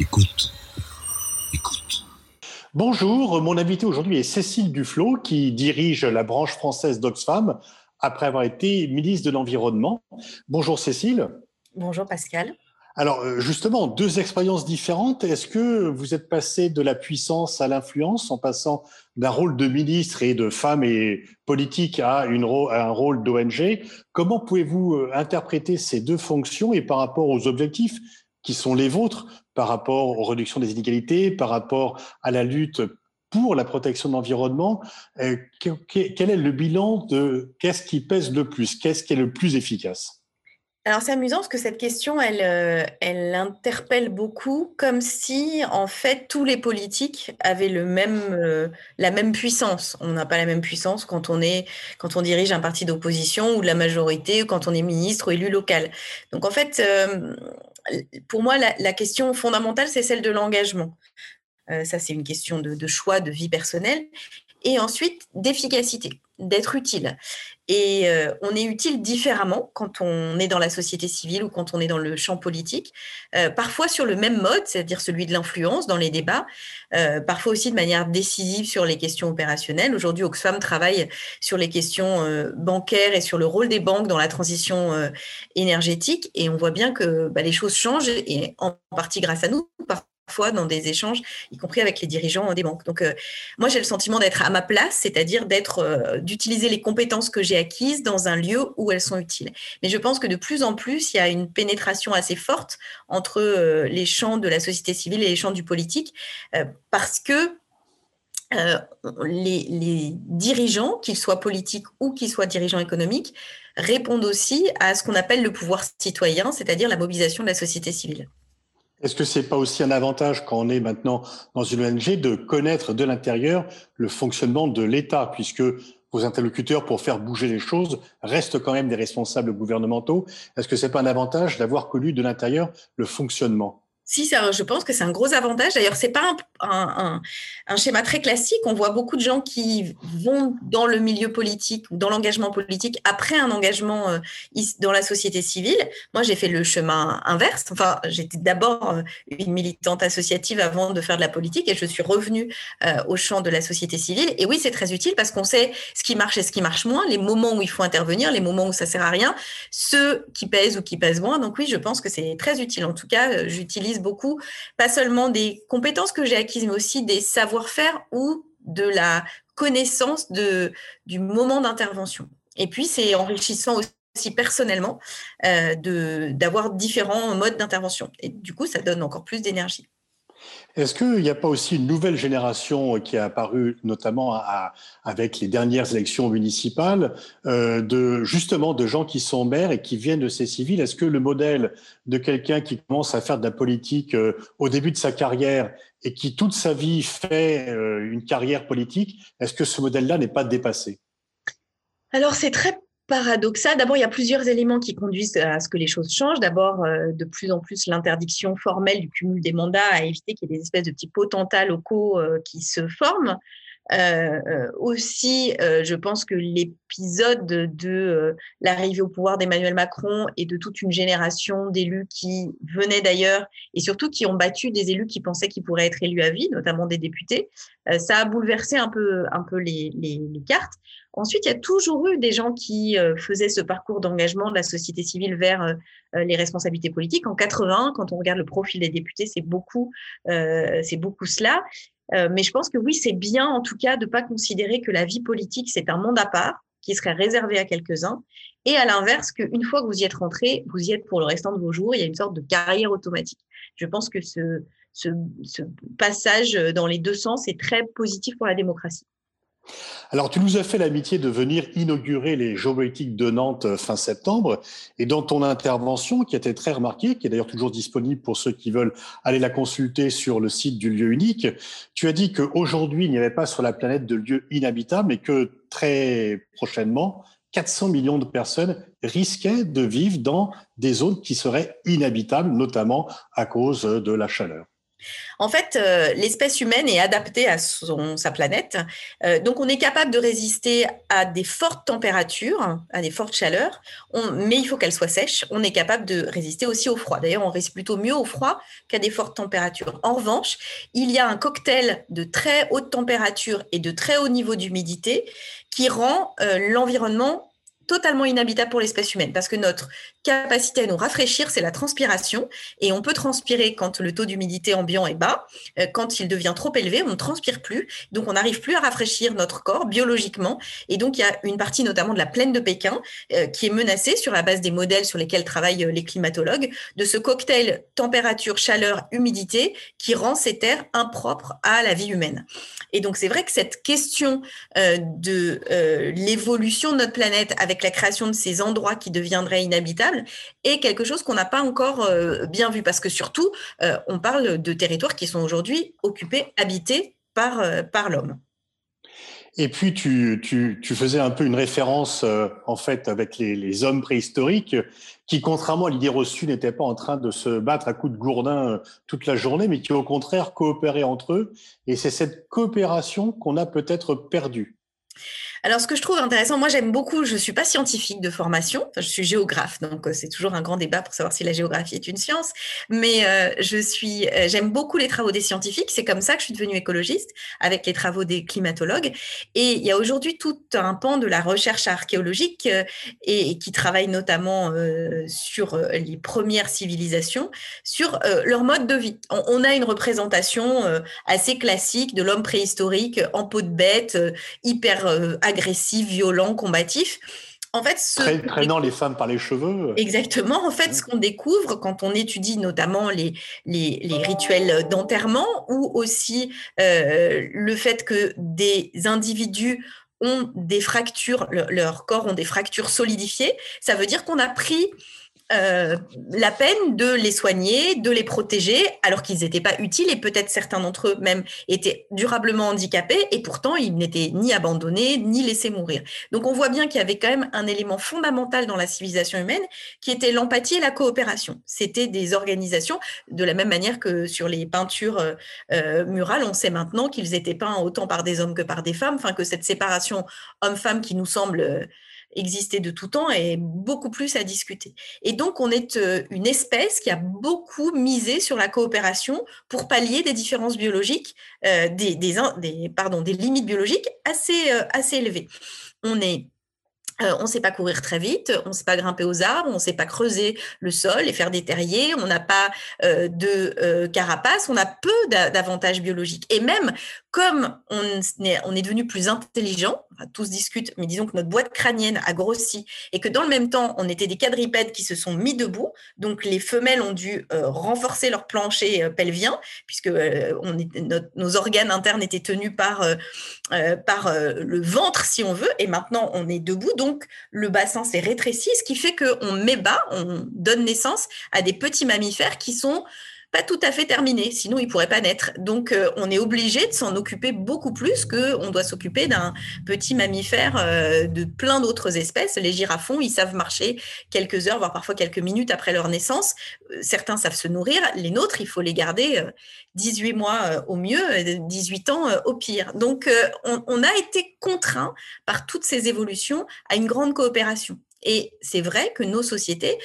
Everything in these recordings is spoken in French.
Écoute. Écoute. Bonjour, mon invité aujourd'hui est Cécile Duflot qui dirige la branche française d'Oxfam après avoir été ministre de l'Environnement. Bonjour Cécile. Bonjour Pascal. Alors euh, justement, deux expériences différentes. Est-ce que vous êtes passé de la puissance à l'influence en passant d'un rôle de ministre et de femme et politique à, une, à un rôle d'ONG Comment pouvez-vous euh, interpréter ces deux fonctions et par rapport aux objectifs qui sont les vôtres, par rapport aux réductions des inégalités, par rapport à la lutte pour la protection de l'environnement, euh, quel est le bilan de qu'est-ce qui pèse le plus Qu'est-ce qui est le plus efficace? Alors c'est amusant parce que cette question, elle, euh, elle interpelle beaucoup, comme si en fait tous les politiques avaient le même, euh, la même puissance. On n'a pas la même puissance quand on est, quand on dirige un parti d'opposition ou de la majorité, quand on est ministre ou élu local. Donc en fait, pour moi, la, question fondamentale, c'est celle de l'engagement. ça, c'est une question de, choix, de vie personnelle et ensuite d'efficacité, d'être utile. Et euh, on est utile différemment quand on est dans la société civile ou quand on est dans le champ politique, euh, parfois sur le même mode, c'est-à-dire celui de l'influence dans les débats, euh, parfois aussi de manière décisive sur les questions opérationnelles. Aujourd'hui, Oxfam travaille sur les questions bancaires et sur le rôle des banques dans la transition énergétique, et on voit bien que bah, les choses changent, et en partie grâce à nous, fois dans des échanges, y compris avec les dirigeants des banques. Donc, euh, moi, j'ai le sentiment d'être à ma place, c'est-à-dire d'être, euh, d'utiliser les compétences que j'ai acquises dans un lieu où elles sont utiles. Mais je pense que de plus en plus, il y a une pénétration assez forte entre euh, les champs de la société civile et les champs du politique, parce que les, les, dirigeants, qu'ils soient politiques ou qu'ils soient dirigeants économiques, répondent aussi à ce qu'on appelle le pouvoir citoyen, c'est-à-dire la mobilisation de la société civile. Est-ce que c'est pas aussi un avantage quand on est maintenant dans une ONG de connaître de l'intérieur le fonctionnement de l'État, puisque vos interlocuteurs pour faire bouger les choses restent quand même des responsables gouvernementaux? Est-ce que c'est pas un avantage d'avoir connu de l'intérieur le fonctionnement? Si, ça, je pense que c'est un gros avantage. D'ailleurs, c'est pas un, schéma très classique. On voit beaucoup de gens qui vont dans le milieu politique ou dans l'engagement politique après un engagement euh, dans la société civile. Moi, j'ai fait le chemin inverse. Enfin, j'étais d'abord euh, une militante associative avant de faire de la politique et je suis revenue euh, au champ de la société civile. Et oui, c'est très utile parce qu'on sait ce qui marche et ce qui marche moins, les moments où il faut intervenir, les moments où ça sert à rien, ceux qui pèsent ou qui pèsent moins. Donc oui, je pense que c'est très utile. En tout cas, j'utilise beaucoup, pas seulement des compétences que j'ai acquises, mais aussi des savoir-faire ou de la connaissance du moment d'intervention. Et puis, c'est enrichissant aussi personnellement euh, d'avoir différents modes d'intervention. Et du coup, ça donne encore plus d'énergie. Est-ce qu'il n'y a pas aussi une nouvelle génération qui a apparu notamment avec les dernières élections municipales, euh, de justement de gens qui sont maires et qui viennent de ces civils? Est-ce que le modèle de quelqu'un qui commence à faire de la politique euh, au début de sa carrière et qui toute sa vie fait euh, une carrière politique, est-ce que ce modèle-là n'est pas dépassé? Alors c'est très paradoxal. D'abord, il y a plusieurs éléments qui conduisent à ce que les choses changent. D'abord, euh, de plus en plus l'interdiction formelle du cumul des mandats à éviter qu'il y ait des espèces de petits potentats locaux euh, qui se forment. Euh, aussi, je pense que l'épisode de l'arrivée au pouvoir d'Emmanuel Macron et de toute une génération d'élus qui venaient d'ailleurs et surtout qui ont battu des élus qui pensaient qu'ils pourraient être élus à vie, notamment des députés, ça a bouleversé un peu, un peu les, cartes. Ensuite, il y a toujours eu des gens qui euh, faisaient ce parcours d'engagement de la société civile vers euh, euh, les responsabilités politiques. En 80, quand on regarde le profil des députés, c'est beaucoup, c'est beaucoup cela. mais je pense que oui, c'est bien en tout cas de ne pas considérer que la vie politique, c'est un monde à part qui serait réservé à quelques-uns. Et à l'inverse, qu'une fois que vous y êtes rentré, vous y êtes pour le restant de vos jours. Il y a une sorte de carrière automatique. Je pense que ce, ce, ce passage dans les deux sens est très positif pour la démocratie. Alors, tu nous as fait l'amitié de venir inaugurer les géopolitiques de Nantes euh, fin septembre. Et dans ton intervention, qui était très remarquée, qui est d'ailleurs toujours disponible pour ceux qui veulent aller la consulter sur le site du lieu unique, tu as dit qu'aujourd'hui, il n'y avait pas sur la planète de lieux inhabitables et que très prochainement, 400 millions de personnes risquaient de vivre dans des zones qui seraient inhabitables, notamment à cause de la chaleur. En fait, euh, l'espèce humaine est adaptée à son, sa planète. Euh, donc, on est capable de résister à des fortes températures, à des fortes chaleurs, mais il faut qu'elle soit sèche. On est capable de résister aussi au froid. D'ailleurs, on résiste plutôt mieux au froid qu'à des fortes températures. En revanche, il y a un cocktail de très haute température et de très haut niveau d'humidité qui rend euh, l'environnement totalement inhabitable pour l'espèce humaine parce que notre capacité à nous rafraîchir, c'est la transpiration et on peut transpirer quand le taux d'humidité ambiant est bas. Euh, quand il devient trop élevé, on ne transpire plus. Donc, on n'arrive plus à rafraîchir notre corps biologiquement. Et donc, il y a une partie notamment de la plaine de Pékin euh, qui est menacée sur la base des modèles sur lesquels travaillent euh, les climatologues de ce cocktail température, chaleur, humidité qui rend ces terres impropres à la vie humaine. Et donc, c'est vrai que cette question de l'évolution de notre planète avec la création de ces endroits qui deviendraient inhabitables est quelque chose qu'on n'a pas encore euh, bien vu parce que surtout, euh, on parle de territoires qui sont aujourd'hui occupés, habités par, euh, par l'homme. Et puis, tu, tu, tu, faisais un peu une référence, en fait, avec les, hommes préhistoriques, qui, contrairement à l'idée reçue, n'étaient pas en train de se battre à coups de gourdin toute la journée, mais qui, au contraire, coopéraient entre eux. Et c'est cette coopération qu'on a peut-être perdue. Alors, ce que je trouve intéressant, moi j'aime beaucoup, je ne suis pas scientifique de formation, je suis géographe, donc euh, c'est toujours un grand débat pour savoir si la géographie est une science, mais euh, je euh, j'aime beaucoup les travaux des scientifiques, c'est comme ça que je suis devenue écologiste, avec les travaux des climatologues, et il y a aujourd'hui tout un pan de la recherche archéologique et, qui travaille notamment sur les premières civilisations, sur leur mode de vie. On a une représentation assez classique de l'homme préhistorique en peau de bête, hyper agressif, violent, combatif. En fait, ce... traînant les femmes par les cheveux. Exactement. En fait, ce qu'on découvre quand on étudie notamment les, les, rituels d'enterrement ou aussi euh, le fait que des individus ont des fractures, leur corps ont des fractures solidifiées, ça veut dire qu'on a pris euh, la peine de les soigner, de les protéger, alors qu'ils n'étaient pas utiles et peut-être certains d'entre eux même étaient durablement handicapés et pourtant ils n'étaient ni abandonnés ni laissés mourir. Donc on voit bien qu'il y avait quand même un élément fondamental dans la civilisation humaine qui était l'empathie et la coopération. C'était des organisations de la même manière que sur les peintures euh, euh, murales, on sait maintenant qu'ils étaient peints autant par des hommes que par des femmes, enfin que cette séparation homme-femme qui nous semble exister de tout temps et beaucoup plus à discuter. Et donc, on est euh, une espèce qui a beaucoup misé sur la coopération pour pallier des différences biologiques, euh, des, des, pardon, des limites biologiques assez, euh, assez élevées. On est euh, on ne sait pas courir très vite, on ne sait pas grimper aux arbres, on ne sait pas creuser le sol et faire des terriers, on n'a pas euh, de euh, carapace, on a peu d'avantages biologiques. Et même comme on est, devenu plus intelligent, tous discutent, mais disons que notre boîte crânienne a grossi et que dans le même temps, on était des quadripèdes qui se sont mis debout, donc les femelles ont dû renforcer leur plancher pelvien, puisque nos organes internes étaient tenus par, le ventre, si on veut, et maintenant on est debout. Donc le bassin s'est rétréci, ce qui fait qu'on met bas, on donne naissance à des petits mammifères qui sont pas tout à fait terminés, sinon ils pourraient pas naître. Donc euh, on est obligé de s'en occuper beaucoup plus que on doit s'occuper d'un petit mammifère euh, de plein d'autres espèces. Les girafons, ils savent marcher quelques heures, voire parfois quelques minutes après leur naissance. Euh, certains savent se nourrir, les nôtres, il faut les garder 18 mois au mieux, 18 ans au pire. Donc on a été contraint par toutes ces évolutions à une grande coopération. Et c'est vrai que nos sociétés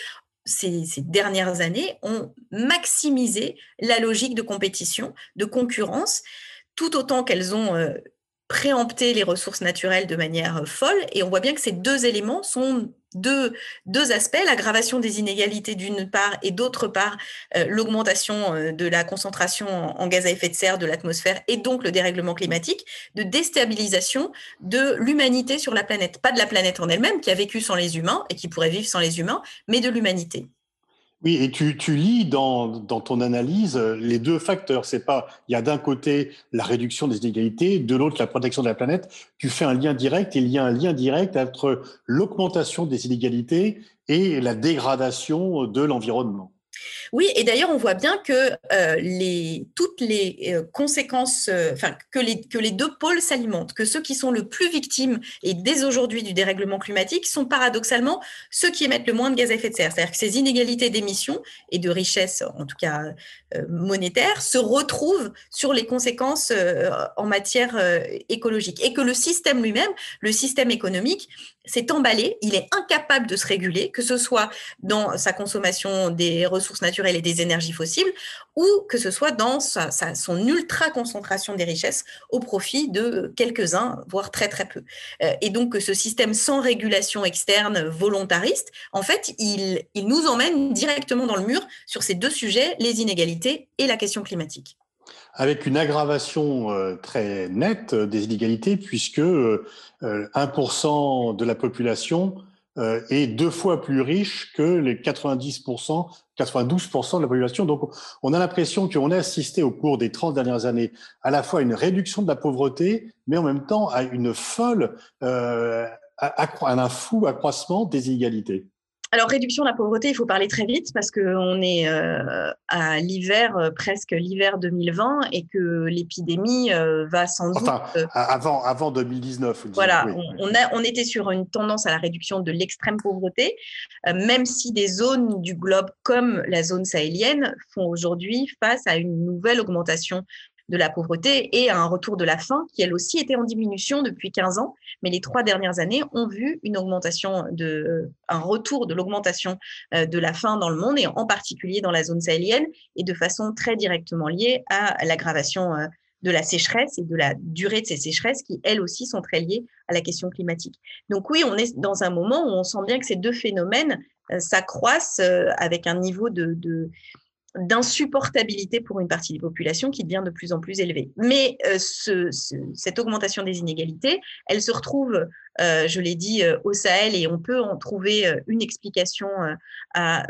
ces, dernières années ont maximisé la logique de compétition, de concurrence, tout autant qu'elles ont préempté les ressources naturelles de manière euh, folle. Et on voit bien que ces deux éléments sont deux, deux aspects, l'aggravation des inégalités d'une part et d'autre part euh, l'augmentation euh, de la concentration en, gaz à effet de serre de l'atmosphère et donc le dérèglement climatique, de déstabilisation de l'humanité sur la planète. Pas de la planète en elle-même qui a vécu sans les humains et qui pourrait vivre sans les humains, mais de l'humanité. Oui, et tu, tu lis dans, ton analyse euh, les deux facteurs. C'est pas, il y a d'un côté la réduction des inégalités, de l'autre la protection de la planète. Tu fais un lien direct et il y a un lien direct entre l'augmentation des inégalités et la dégradation de l'environnement. Oui, et d'ailleurs, on voit bien que euh, les, toutes les euh, conséquences, euh, que, les, deux pôles s'alimentent, que ceux qui sont le plus victimes, et dès aujourd'hui, du dérèglement climatique, sont paradoxalement ceux qui émettent le moins de gaz à effet de serre. C'est-à-dire que ces inégalités d'émissions et de richesse, en tout cas monétaire, se retrouvent sur les conséquences en matière écologique. Et que le système lui-même, le système économique, s'est emballé, il est incapable de se réguler, que ce soit dans sa consommation des ressources naturelles et des énergies fossiles, ou que ce soit dans son ultra-concentration des richesses au profit de quelques-uns, voire très très peu. Euh, et donc ce système sans régulation externe volontariste, en fait, il, nous emmène directement dans le mur sur ces deux sujets, les inégalités et la question climatique avec une aggravation euh, très nette des inégalités, puisque 1% euh, de la population euh, est deux fois plus riche que les 90%, 92% de la population. Donc, on a l'impression qu'on a assisté au cours des 30 dernières années à la fois à une réduction de la pauvreté, mais en même temps à une folle, à, un fou accroissement des inégalités. Alors, réduction de la pauvreté, il faut parler très vite parce qu'on est euh, à l'hiver, euh, presque l'hiver 2020, et que l'épidémie euh, va sans doute. Avant, avant 2019. Voilà, on, a, on était sur une tendance à la réduction de l'extrême pauvreté, même si des zones du globe comme la zone sahélienne font aujourd'hui face à une nouvelle augmentation de la pauvreté et à un retour de la faim qui, elle aussi, était en diminution depuis 15 ans. Mais les trois dernières années ont vu une augmentation de, un retour de l'augmentation euh, de la faim dans le monde et en particulier dans la zone sahélienne et de façon très directement liée à l'aggravation euh, de la sécheresse et de la durée de ces sécheresses qui, elles aussi, sont très liées à la question climatique. Donc oui, on est dans un moment où on sent bien que ces deux phénomènes euh, s'accroissent avec un niveau de, d'insupportabilité pour une partie des populations qui devient de plus en plus élevée. Mais euh, cette augmentation des inégalités, elle se retrouve je l'ai dit, euh, au Sahel, et on peut en trouver euh, une explication à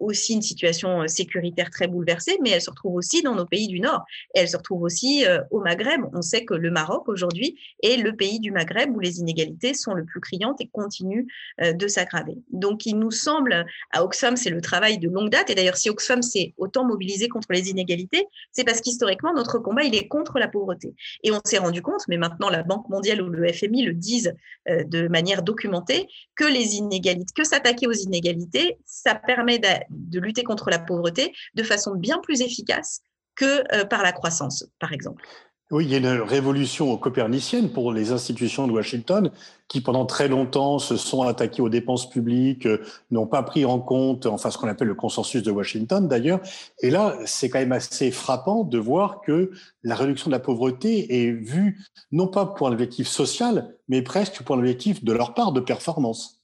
aussi une situation sécuritaire très bouleversée, mais elle se retrouve aussi dans nos pays du Nord, et elle se retrouve aussi au Maghreb. On sait que le Maroc, aujourd'hui, est le pays du Maghreb où les inégalités sont le plus criantes et continuent de s'aggraver. Donc, il nous semble, à Oxfam, c'est le travail de longue date, et d'ailleurs, si Oxfam s'est autant mobilisé contre les inégalités, c'est parce qu'historiquement, notre combat, il est contre la pauvreté. Et on s'est rendu compte, mais maintenant la Banque mondiale ou le FMI le disent euh, de manière documentée que les inégalités, que s'attaquer aux inégalités, ça permet de, lutter contre la pauvreté de façon bien plus efficace que euh, par la croissance, par exemple. Oui, il y a une révolution copernicienne pour les institutions de Washington qui, pendant très longtemps, se sont attaquées aux dépenses publiques, euh, n'ont pas pris en compte, enfin, ce qu'on appelle le consensus de Washington d'ailleurs. Et là, c'est quand même assez frappant de voir que la réduction de la pauvreté est vue non pas pour un objectif social, mais presque pour un objectif de leur part de performance.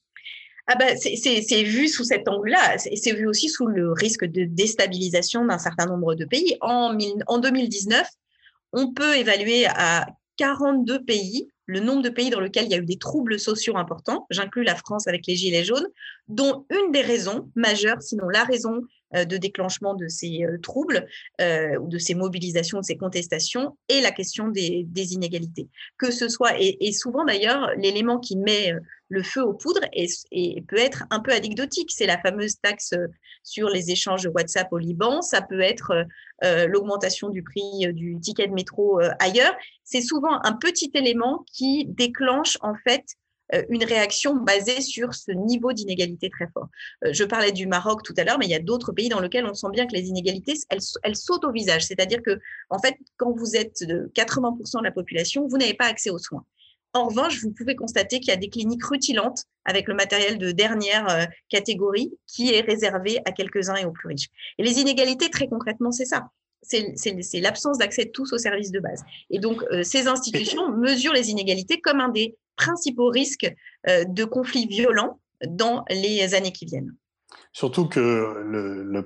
Ah bah, c'est vu sous cet angle-là. C'est vu aussi sous le risque de déstabilisation d'un certain nombre de pays. En, en 2019, on peut évaluer à 42 pays le nombre de pays dans lesquels il y a eu des troubles sociaux importants. J'inclus la France avec les Gilets jaunes, dont une des raisons majeures, sinon la raison de déclenchement de ces euh, troubles, euh, ou de ces mobilisations, de ces contestations, est la question des, inégalités. Que ce soit, et, souvent d'ailleurs, l'élément qui met le feu aux poudres et, peut être un peu anecdotique. C'est la fameuse taxe sur les échanges WhatsApp au Liban, ça peut être l'augmentation du prix du ticket de métro ailleurs. C'est souvent un petit élément qui déclenche en fait euh, une réaction basée sur ce niveau d'inégalité très fort. Euh, je parlais du Maroc tout à l'heure, mais il y a d'autres pays dans lesquels on sent bien que les inégalités, elles, sautent au visage. C'est-à-dire que, en fait, quand vous êtes de 80% de la population, vous n'avez pas accès aux soins. En revanche, vous pouvez constater qu'il y a des cliniques rutilantes avec le matériel de dernière euh, catégorie qui est réservé à quelques-uns et aux plus riches. Et les inégalités, très concrètement, c'est ça c'est l'absence d'accès de tous aux services de base. Et donc, ces institutions mesurent les inégalités comme un des principaux risques euh, de conflits violents dans les années qui viennent. Surtout que le,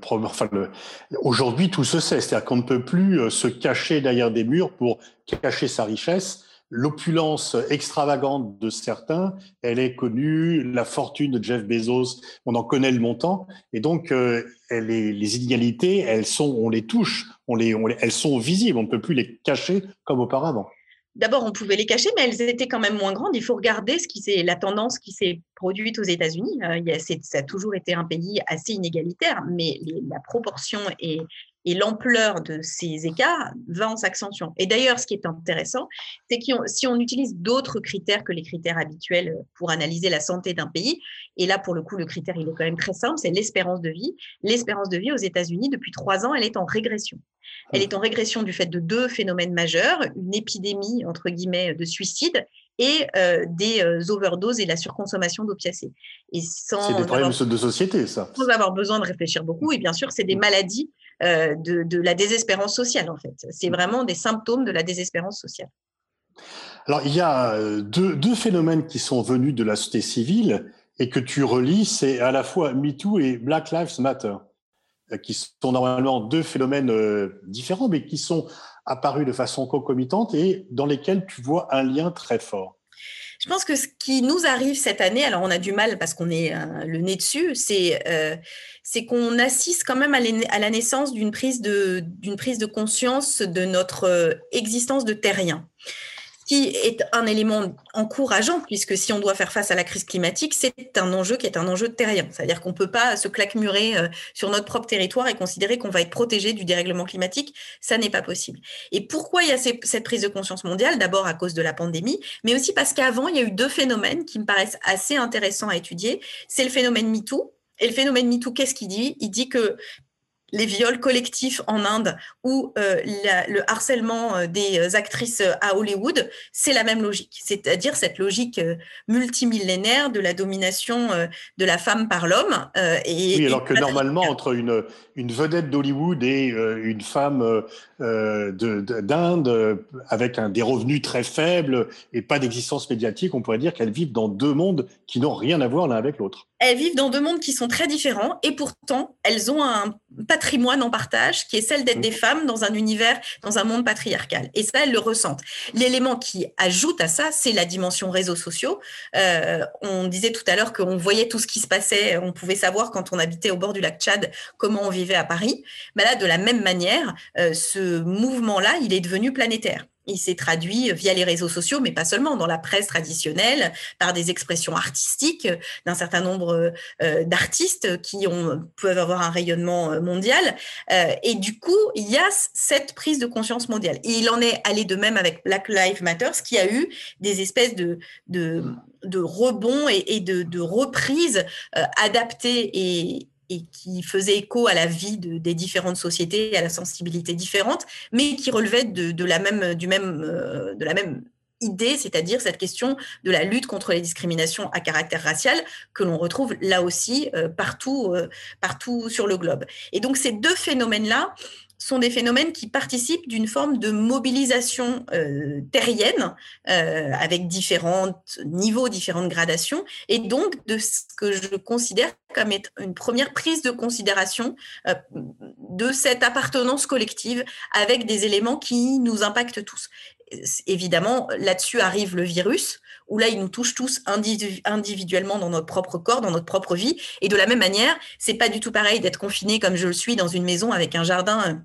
aujourd'hui tout se sait, c'est-à-dire qu'on ne peut plus euh, se cacher derrière des murs pour cacher sa richesse. L'opulence extravagante de certains, elle est connue, la fortune de Jeff Bezos, on en connaît le montant, et donc euh, les inégalités, elles sont, on les touche, on les, elles sont visibles, on ne peut plus les cacher comme auparavant. D'abord, on pouvait les cacher, mais elles étaient quand même moins grandes. Il faut regarder ce qui la tendance qui s'est produite aux États-Unis. Euh, ça a toujours été un pays assez inégalitaire, mais la proportion et, l'ampleur de ces écarts va en s'accentuant. Et d'ailleurs, ce qui est intéressant, c'est que si on utilise d'autres critères que les critères habituels pour analyser la santé d'un pays, et là, pour le coup, le critère, il est quand même très simple, c'est l'espérance de vie. L'espérance de vie aux États-Unis, depuis trois ans, elle est en régression. Elle est en régression du fait de deux phénomènes majeurs, une épidémie, entre guillemets, de suicide et euh, des euh, overdoses et la surconsommation d'opiacés. C'est des problèmes de société, ça. Sans avoir besoin de réfléchir beaucoup. Et bien sûr, c'est des maladies euh, de, la désespérance sociale, en fait. C'est vraiment des symptômes de la désespérance sociale. Alors, il y a deux, deux, phénomènes qui sont venus de la société civile et que tu relis, c'est à la fois MeToo et Black Lives Matter. Euh, qui sont normalement deux phénomènes euh, différents, mais qui sont apparus de façon concomitante et dans lesquels tu vois un lien très fort. Je pense que ce qui nous arrive cette année, alors on a du mal parce qu'on est euh, le nez dessus, c'est c'est qu'on assiste quand même à, la naissance d'une prise prise de conscience de notre existence de terrien qui est un élément encourageant, puisque si on doit faire face à la crise climatique, c'est un enjeu qui est un enjeu terrien. C'est-à-dire qu'on ne peut pas se claquemurer euh, sur notre propre territoire et considérer qu'on va être protégé du dérèglement climatique. Ça n'est pas possible. Et pourquoi il y a cette prise de conscience mondiale? D'abord à cause de la pandémie, mais aussi parce qu'avant, il y a eu deux phénomènes qui me paraissent assez intéressants à étudier. C'est le phénomène MeToo, et le phénomène MeToo, qu'est-ce qu'il dit? Il dit que les viols collectifs en Inde ou euh, le harcèlement euh, des euh, actrices à Hollywood, c'est la même logique, c'est-à-dire cette logique multimillénaire de la domination de la femme par l'homme. et, oui, alors que normalement, entre une, une vedette d'Hollywood et une femme d'Inde avec un, des revenus très faibles et pas d'existence médiatique, on pourrait dire qu'elles vivent dans deux mondes qui n'ont rien à voir l'un avec l'autre. Elles vivent dans deux mondes qui sont très différents et pourtant, elles ont un patrimoine en partage qui est celle d'être des mmh. femmes dans un univers, dans un monde patriarcal. Et ça, elles le ressentent. L'élément qui ajoute à ça, c'est la dimension réseaux sociaux. Euh, on disait tout à l'heure qu'on voyait tout ce qui se passait, on pouvait savoir quand on habitait au bord du lac Tchad comment on vivait à Paris. Mais là, de la même manière, euh, ce mouvement-là, il est devenu planétaire. Il s'est traduit via les réseaux sociaux, mais pas seulement, dans la presse traditionnelle, par des expressions artistiques d'un certain nombre euh, d'artistes qui ont, peuvent avoir un rayonnement euh, mondial. Euh, et du coup, il y a cette prise de conscience mondiale. Et il en est allé de même avec Black Lives Matter, qui a eu des espèces de, de, de rebonds et, de, de reprises adaptées et, et qui faisait écho à la vie des différentes sociétés et à la sensibilité différente, mais qui relevait de, la, même, du même, euh, de la même idée, c'est-à-dire cette question de la lutte contre les discriminations à caractère racial que l'on retrouve là aussi euh, partout, euh, partout sur le globe. Et donc ces deux phénomènes-là, sont des phénomènes qui participent d'une forme de mobilisation euh, terrienne euh, avec différents niveaux, différentes gradations, et donc de ce que je considère comme une première prise de considération euh, de cette appartenance collective avec des éléments qui nous impactent tous. Évidemment, là-dessus arrive le virus, où là, il nous touche tous individuellement dans notre propre corps, dans notre propre vie. Et de la même manière, c'est pas du tout pareil d'être confiné comme je le suis dans une maison avec un jardin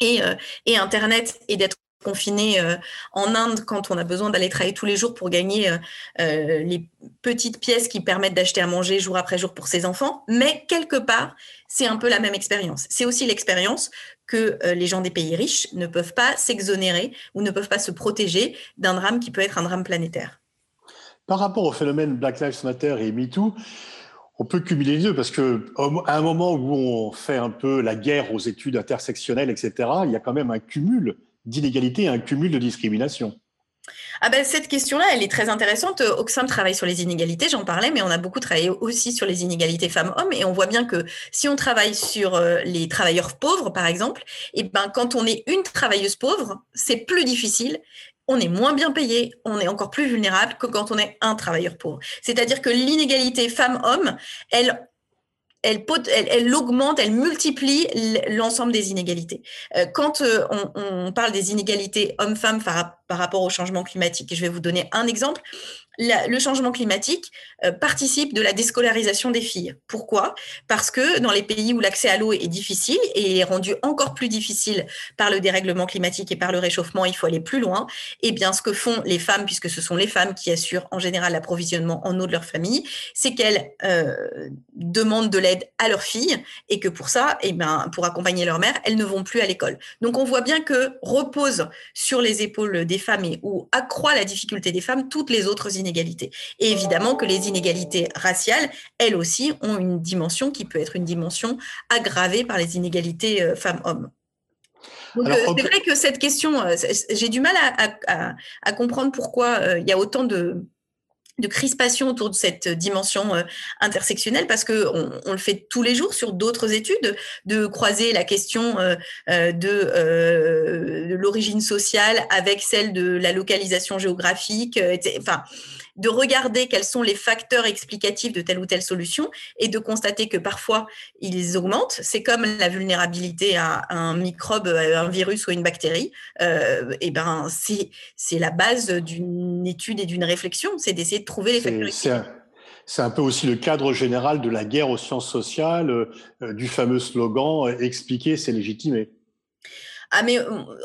et, euh, et Internet et d'être confiné euh, en Inde quand on a besoin d'aller travailler tous les jours pour gagner les petites pièces qui permettent d'acheter à manger jour après jour pour ses enfants. Mais quelque part, c'est un peu la même expérience. C'est aussi l'expérience que les gens des pays riches ne peuvent pas s'exonérer ou ne peuvent pas se protéger d'un drame qui peut être un drame planétaire. Par rapport au phénomène Black Lives Matter et MeToo, on peut cumuler les deux parce que à un moment où on fait un peu la guerre aux études intersectionnelles, etc., il y a quand même un cumul d'inégalités un cumul de discrimination. Ah ben, cette question-là, elle est très intéressante. Oxfam travaille sur les inégalités, j'en parlais, mais on a beaucoup travaillé aussi sur les inégalités femmes-hommes. Et on voit bien que si on travaille sur euh, les travailleurs pauvres, par exemple, et eh ben, quand on est une travailleuse pauvre, c'est plus difficile on est moins bien payé, on est encore plus vulnérable que quand on est un travailleur pauvre. C'est-à-dire que l'inégalité femmes-hommes, elle, elle, elle, augmente, elle multiplie l'ensemble des inégalités. Euh, quand euh, on, parle des inégalités hommes-femmes par, rapport au changement climatique, et je vais vous donner un exemple, le changement climatique euh, participe de la déscolarisation des filles. Pourquoi? Parce que dans les pays où l'accès à l'eau est difficile et est rendu encore plus difficile par le dérèglement climatique et par le réchauffement, il faut aller plus loin. Et eh bien, ce que font les femmes, puisque ce sont les femmes qui assurent en général l'approvisionnement en eau de leur famille, c'est qu'elles demandent de l'aide à leurs filles et que pour ça, et eh bien, pour accompagner leur mère, elles ne vont plus à l'école. Donc, on voit bien que repose sur les épaules des femmes et ou accroît la difficulté des femmes toutes les autres inégalités. Et évidemment que les inégalités raciales, elles aussi, ont une dimension qui peut être une dimension aggravée par les inégalités euh, femmes-hommes. Euh, c'est vrai que cette question, euh, j'ai du mal à, comprendre pourquoi il y a autant de, de crispation autour de cette dimension intersectionnelle parce que on, le fait tous les jours sur d'autres études de croiser la question de, de l'origine sociale avec celle de la localisation géographique enfin de regarder quels sont les facteurs explicatifs de telle ou telle solution et de constater que parfois ils augmentent. C'est comme la vulnérabilité à un microbe, un virus ou une bactérie. Euh, et ben c'est c'est la base d'une étude et d'une réflexion, c'est d'essayer de trouver les facteurs. C'est un peu aussi le cadre général de la guerre aux sciences sociales, euh, du fameux slogan euh, expliquer, c'est légitimer. Ah, mais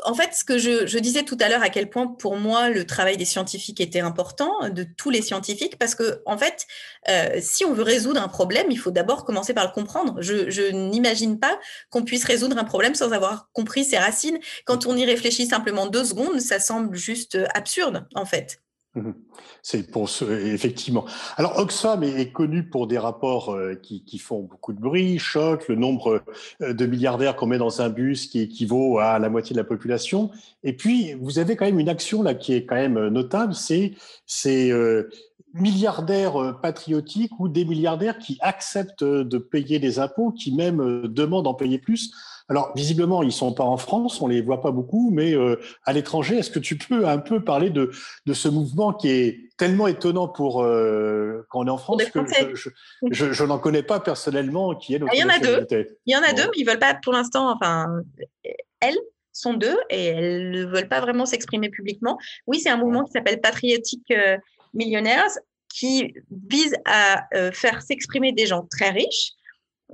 en fait, ce que je, disais tout à l'heure, à quel point pour moi le travail des scientifiques était important, de tous les scientifiques, parce que en fait, euh, si on veut résoudre un problème, il faut d'abord commencer par le comprendre. Je, je n'imagine pas qu'on puisse résoudre un problème sans avoir compris ses racines. Quand on y réfléchit simplement deux secondes, ça semble juste absurde, en fait. Mmh C'est pour ce, effectivement. Alors Oxfam est, connu pour des rapports euh, qui, qui, font beaucoup de bruit, choc, le nombre euh, de milliardaires qu'on met dans un bus qui équivaut à la moitié de la population. Et puis vous avez quand même une action là qui est quand même euh, notable, c'est ces milliardaires patriotiques ou des milliardaires qui acceptent de payer des impôts, qui même demandent d'en payer plus. Alors, visiblement, ils sont pas en France, on les voit pas beaucoup, mais euh, à l'étranger, est-ce que tu peux un peu parler de, de ce mouvement qui est tellement étonnant pour euh, quand on est en France que je, je, je, n'en connais pas personnellement qui est notre Il y en a deux. Il y en a deux, mais ils veulent pas pour l'instant. Enfin, elles sont deux et elles ne veulent pas vraiment s'exprimer publiquement. Oui, c'est un mouvement qui s'appelle Patriotic euh, Millionaires qui vise à euh, faire s'exprimer des gens très riches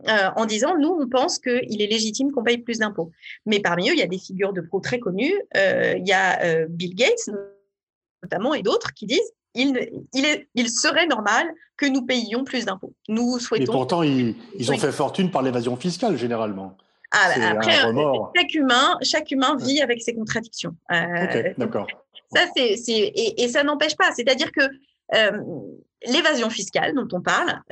euh, en disant nous, on pense qu'il est légitime qu'on paye plus d'impôts. Mais parmi eux, il y a des figures de pro très connues. Euh, il y a euh, Bill Gates, notamment, et d'autres qui disent il, il, il, serait normal que nous payions plus d'impôts. Nous souhaitons. Et pourtant, ils, ont fait fortune par l'évasion fiscale, généralement. Ah, bah, après, chaque humain, chaque humain vit avec ses contradictions. ok, d'accord. Ça, c'est, et, et, ça n'empêche pas. C'est-à-dire que l'évasion fiscale dont on parle,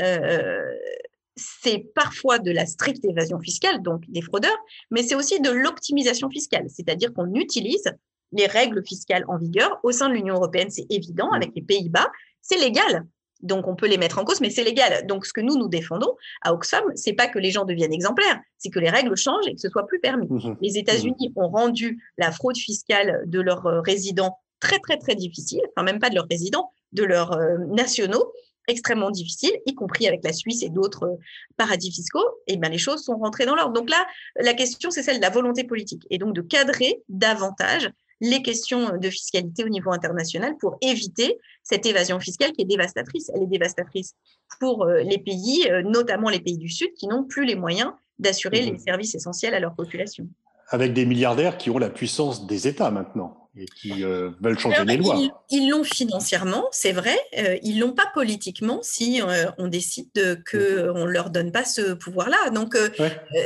c'est parfois de la stricte évasion fiscale, donc des fraudeurs, mais c'est aussi de l'optimisation fiscale, c'est-à-dire qu'on utilise les règles fiscales en vigueur au sein de l'Union européenne, c'est évident, mmh. avec les Pays-Bas, c'est légal. Donc on peut les mettre en cause, mais c'est légal. Donc ce que nous nous défendons à Oxfam, c'est pas que les gens deviennent exemplaires, c'est que les règles changent et que ce soit plus permis. Mmh. Les États-Unis mmh. ont rendu la fraude fiscale de leurs euh, résidents très très très difficile, enfin même pas de leurs résidents, de leurs euh, nationaux extrêmement difficile, y compris avec la Suisse et d'autres euh, paradis fiscaux, et ben les choses sont rentrées dans l'ordre. Donc là, la question, c'est celle de la volonté politique, et donc de cadrer davantage les questions de fiscalité au niveau international pour éviter cette évasion fiscale qui est dévastatrice. Elle est dévastatrice pour euh, les pays, euh, notamment les pays du Sud, qui n'ont plus les moyens d'assurer mmh les services essentiels à leur population. Avec des milliardaires qui ont la puissance des États maintenant et qui euh, veulent changer les lois. Ils l'ont financièrement, c'est vrai. Euh, ils l'ont pas politiquement si euh, on décide qu'on ne leur donne pas ce pouvoir-là. Donc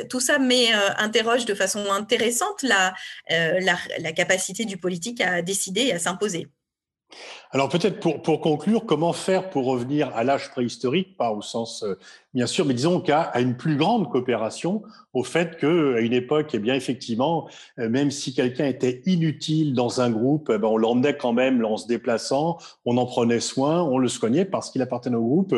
tout ça met, interroge de façon intéressante la, la, la, capacité du politique à décider et à s'imposer. Alors peut-être pour, pour, conclure, comment faire pour revenir à l'âge préhistorique, pas au sens euh, bien sûr, mais disons qu'à à une plus grande coopération, au fait qu'à une époque, eh bien effectivement, euh, même si quelqu'un était inutile dans un groupe, eh ben, on l'emmenait quand même en se déplaçant, on en prenait soin, on le soignait parce qu'il appartenait au groupe.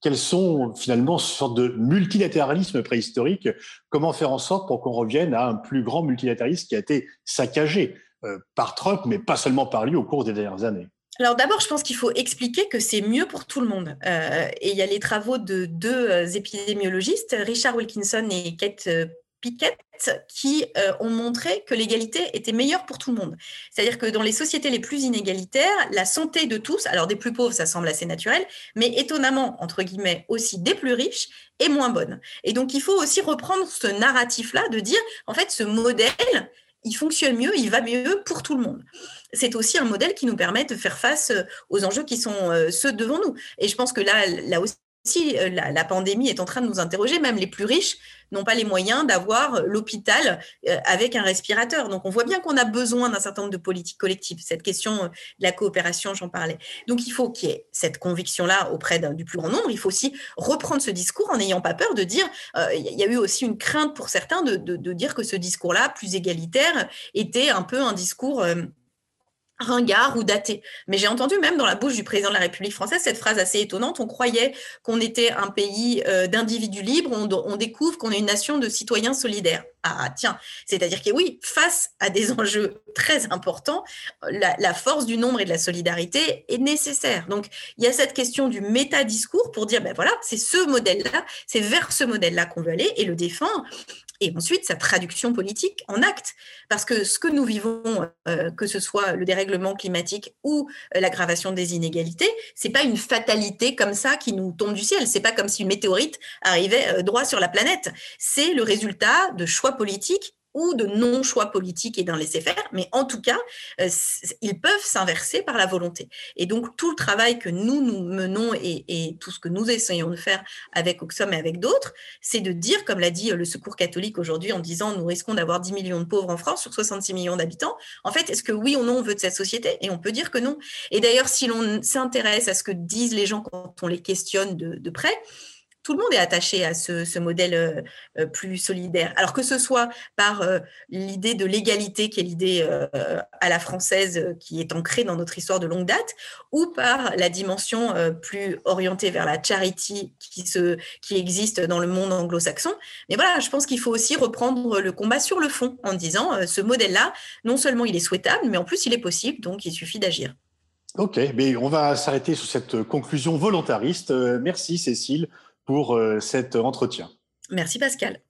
Quels sont finalement ce sorte de multilatéralisme préhistorique? Comment faire en sorte pour qu'on revienne à un plus grand multilatéralisme qui a été saccagé euh, par Trump, mais pas seulement par lui au cours des dernières années? Alors d'abord, je pense qu'il faut expliquer que c'est mieux pour tout le monde. Euh, et il y a les travaux de deux euh, épidémiologistes, Richard Wilkinson et Kate Piquet qui euh, ont montré que l'égalité était meilleure pour tout le monde. C'est-à-dire que dans les sociétés les plus inégalitaires, la santé de tous, alors des plus pauvres, ça semble assez naturel, mais étonnamment, entre guillemets, aussi des plus riches, est moins bonne. Et donc, il faut aussi reprendre ce narratif-là de dire, en fait, ce modèle, il fonctionne mieux, il va mieux pour tout le monde. C'est aussi un modèle qui nous permet de faire face euh, aux enjeux qui sont euh, ceux devant nous. Et je pense que là, là aussi, si euh, la, pandémie est en train de nous interroger, même les plus riches n'ont pas les moyens d'avoir euh, l'hôpital euh, avec un respirateur. Donc on voit bien qu'on a besoin d'un certain nombre de politiques collectives. Cette question de la coopération, j'en parlais. Donc il faut qu'il y ait cette conviction-là auprès du plus grand nombre. Il faut aussi reprendre ce discours en n'ayant pas peur de dire, il y a eu aussi une crainte pour certains de, de dire que ce discours-là, plus égalitaire, était un peu un discours ringard ou daté. Mais j'ai entendu même dans la bouche du président de la République française cette phrase assez étonnante. On croyait qu'on était un pays euh, d'individus libres, on, découvre qu'on est une nation de citoyens solidaires. Ah tiens, c'est-à-dire que oui, face à des enjeux très importants, la, force du nombre et de la solidarité est nécessaire. Donc il y a cette question du métadiscours pour dire, ben voilà, c'est ce modèle-là, c'est vers ce modèle-là qu'on veut aller et le défendre et ensuite sa traduction politique en acte. Parce que ce que nous vivons, euh, que ce soit le dérèglement climatique ou euh, l'aggravation des inégalités, c'est pas une fatalité comme ça qui nous tombe du ciel. C'est pas comme si une météorite arrivait euh, droit sur la planète. C'est le résultat de choix politiques ou de non-choix politique et d'un laisser-faire, mais en tout cas, euh, ils peuvent s'inverser par la volonté. Et donc, tout le travail que nous, nous menons et, tout ce que nous essayons de faire avec Oxfam et avec d'autres, c'est de dire, comme l'a dit euh, le Secours catholique aujourd'hui en disant nous risquons d'avoir 10 millions de pauvres en France sur 66 millions d'habitants, en fait, est-ce que oui ou non on veut de cette société? Et on peut dire que non. Et d'ailleurs, si l'on s'intéresse à ce que disent les gens quand on les questionne de près, tout le monde est attaché à ce, modèle euh, euh, plus solidaire. Alors que ce soit par euh, l'idée de l'égalité, qui est l'idée à la française qui est ancrée dans notre histoire de longue date, ou par la dimension plus orientée vers la charity qui, qui existe dans le monde anglo-saxon. Mais voilà, je pense qu'il faut aussi reprendre le combat sur le fond en disant ce modèle-là, non seulement il est souhaitable, mais en plus il est possible, donc il suffit d'agir. Ok, mais on va s'arrêter sur cette conclusion volontariste. merci Cécile pour euh, cet entretien. Merci Pascal.